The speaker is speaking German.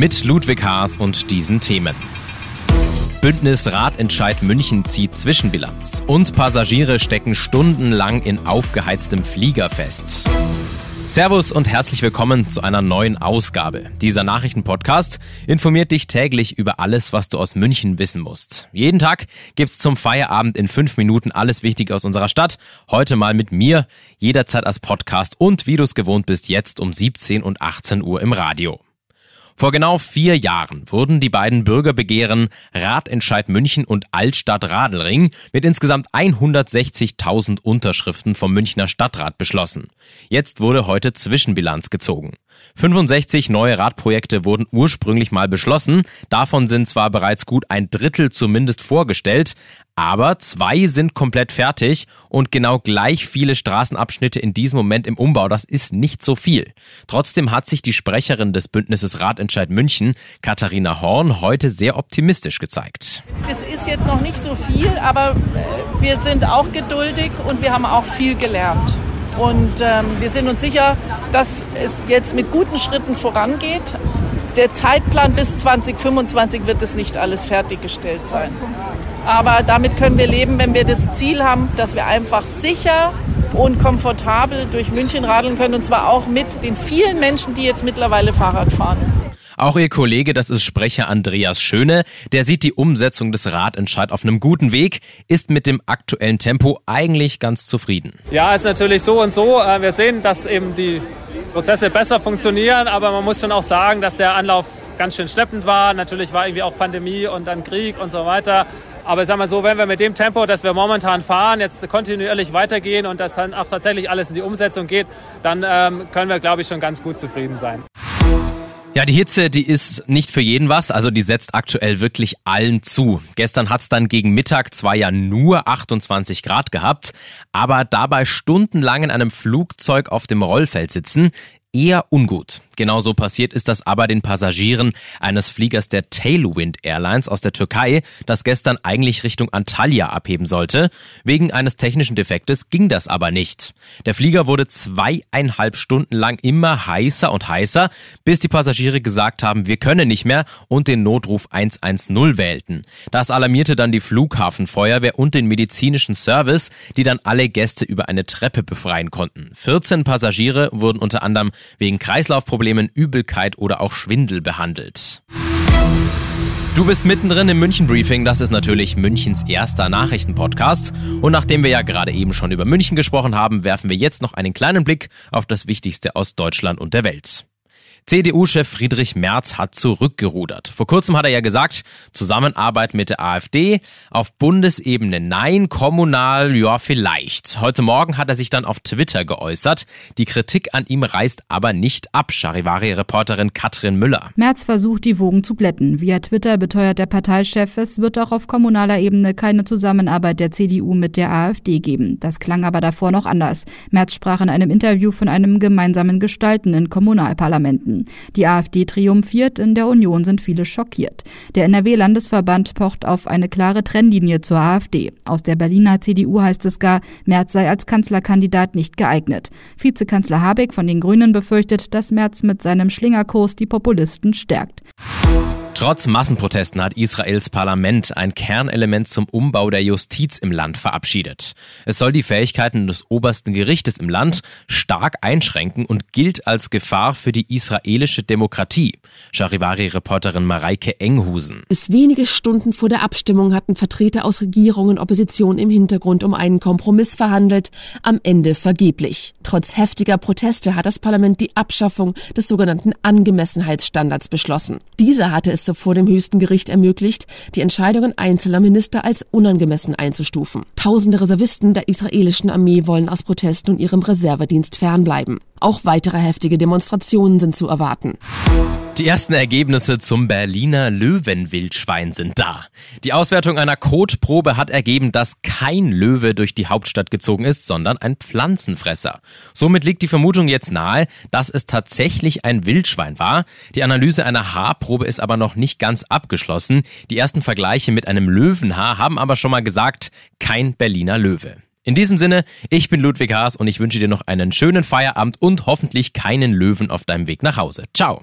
Mit Ludwig Haas und diesen Themen. Bündnis Ratentscheid München zieht Zwischenbilanz und Passagiere stecken stundenlang in aufgeheiztem Flieger fest. Servus und herzlich willkommen zu einer neuen Ausgabe. Dieser Nachrichtenpodcast informiert dich täglich über alles, was du aus München wissen musst. Jeden Tag gibt's zum Feierabend in fünf Minuten alles Wichtige aus unserer Stadt. Heute mal mit mir, jederzeit als Podcast und wie du es gewohnt bist, jetzt um 17 und 18 Uhr im Radio. Vor genau vier Jahren wurden die beiden Bürgerbegehren Ratentscheid München und Altstadt Radelring mit insgesamt 160.000 Unterschriften vom Münchner Stadtrat beschlossen. Jetzt wurde heute Zwischenbilanz gezogen. 65 neue Radprojekte wurden ursprünglich mal beschlossen. Davon sind zwar bereits gut ein Drittel zumindest vorgestellt, aber zwei sind komplett fertig und genau gleich viele Straßenabschnitte in diesem Moment im Umbau. Das ist nicht so viel. Trotzdem hat sich die Sprecherin des Bündnisses Ratentscheid München, Katharina Horn, heute sehr optimistisch gezeigt. Das ist jetzt noch nicht so viel, aber wir sind auch geduldig und wir haben auch viel gelernt. Und ähm, wir sind uns sicher, dass es jetzt mit guten Schritten vorangeht. Der Zeitplan bis 2025 wird es nicht alles fertiggestellt sein. Aber damit können wir leben, wenn wir das Ziel haben, dass wir einfach sicher und komfortabel durch München radeln können. Und zwar auch mit den vielen Menschen, die jetzt mittlerweile Fahrrad fahren. Auch ihr Kollege, das ist Sprecher Andreas Schöne, der sieht die Umsetzung des Ratentscheid auf einem guten Weg, ist mit dem aktuellen Tempo eigentlich ganz zufrieden. Ja, ist natürlich so und so. Äh, wir sehen, dass eben die Prozesse besser funktionieren, aber man muss schon auch sagen, dass der Anlauf ganz schön schleppend war. Natürlich war irgendwie auch Pandemie und dann Krieg und so weiter. Aber ich sag mal so, wenn wir mit dem Tempo, das wir momentan fahren, jetzt kontinuierlich weitergehen und das dann auch tatsächlich alles in die Umsetzung geht, dann ähm, können wir, glaube ich, schon ganz gut zufrieden sein. Ja, die Hitze, die ist nicht für jeden was, also die setzt aktuell wirklich allen zu. Gestern hat's dann gegen Mittag zwar ja nur 28 Grad gehabt, aber dabei stundenlang in einem Flugzeug auf dem Rollfeld sitzen, eher ungut. Genauso passiert ist das aber den Passagieren eines Fliegers der Tailwind Airlines aus der Türkei, das gestern eigentlich Richtung Antalya abheben sollte. Wegen eines technischen Defektes ging das aber nicht. Der Flieger wurde zweieinhalb Stunden lang immer heißer und heißer, bis die Passagiere gesagt haben, wir können nicht mehr und den Notruf 110 wählten. Das alarmierte dann die Flughafenfeuerwehr und den medizinischen Service, die dann alle Gäste über eine Treppe befreien konnten. 14 Passagiere wurden unter anderem wegen Kreislaufproblemen Problemen Übelkeit oder auch Schwindel behandelt. Du bist mittendrin im München Briefing, das ist natürlich Münchens erster Nachrichtenpodcast. Und nachdem wir ja gerade eben schon über München gesprochen haben, werfen wir jetzt noch einen kleinen Blick auf das Wichtigste aus Deutschland und der Welt. CDU-Chef Friedrich Merz hat zurückgerudert. Vor kurzem hat er ja gesagt, Zusammenarbeit mit der AfD, auf Bundesebene nein, kommunal ja vielleicht. Heute Morgen hat er sich dann auf Twitter geäußert. Die Kritik an ihm reißt aber nicht ab, Charivari-Reporterin Katrin Müller. Merz versucht, die Wogen zu glätten. Via Twitter beteuert der Parteichef, es wird auch auf kommunaler Ebene keine Zusammenarbeit der CDU mit der AfD geben. Das klang aber davor noch anders. Merz sprach in einem Interview von einem gemeinsamen Gestalten in Kommunalparlamenten. Die AfD triumphiert, in der Union sind viele schockiert. Der NRW-Landesverband pocht auf eine klare Trennlinie zur AfD. Aus der Berliner CDU heißt es gar, Merz sei als Kanzlerkandidat nicht geeignet. Vizekanzler Habeck von den Grünen befürchtet, dass Merz mit seinem Schlingerkurs die Populisten stärkt. Trotz Massenprotesten hat Israels Parlament ein Kernelement zum Umbau der Justiz im Land verabschiedet. Es soll die Fähigkeiten des obersten Gerichtes im Land stark einschränken und gilt als Gefahr für die israelische Demokratie. Charivari-Reporterin Mareike Enghusen. Bis wenige Stunden vor der Abstimmung hatten Vertreter aus Regierung und Opposition im Hintergrund um einen Kompromiss verhandelt, am Ende vergeblich. Trotz heftiger Proteste hat das Parlament die Abschaffung des sogenannten Angemessenheitsstandards beschlossen. Dieser hatte es vor dem höchsten Gericht ermöglicht, die Entscheidungen einzelner Minister als unangemessen einzustufen. Tausende Reservisten der israelischen Armee wollen aus Protest und ihrem Reservedienst fernbleiben. Auch weitere heftige Demonstrationen sind zu erwarten. Die ersten Ergebnisse zum Berliner Löwenwildschwein sind da. Die Auswertung einer Kotprobe hat ergeben, dass kein Löwe durch die Hauptstadt gezogen ist, sondern ein Pflanzenfresser. Somit liegt die Vermutung jetzt nahe, dass es tatsächlich ein Wildschwein war. Die Analyse einer Haarprobe ist aber noch nicht ganz abgeschlossen. Die ersten Vergleiche mit einem Löwenhaar haben aber schon mal gesagt, kein Berliner Löwe. In diesem Sinne, ich bin Ludwig Haas und ich wünsche dir noch einen schönen Feierabend und hoffentlich keinen Löwen auf deinem Weg nach Hause. Ciao.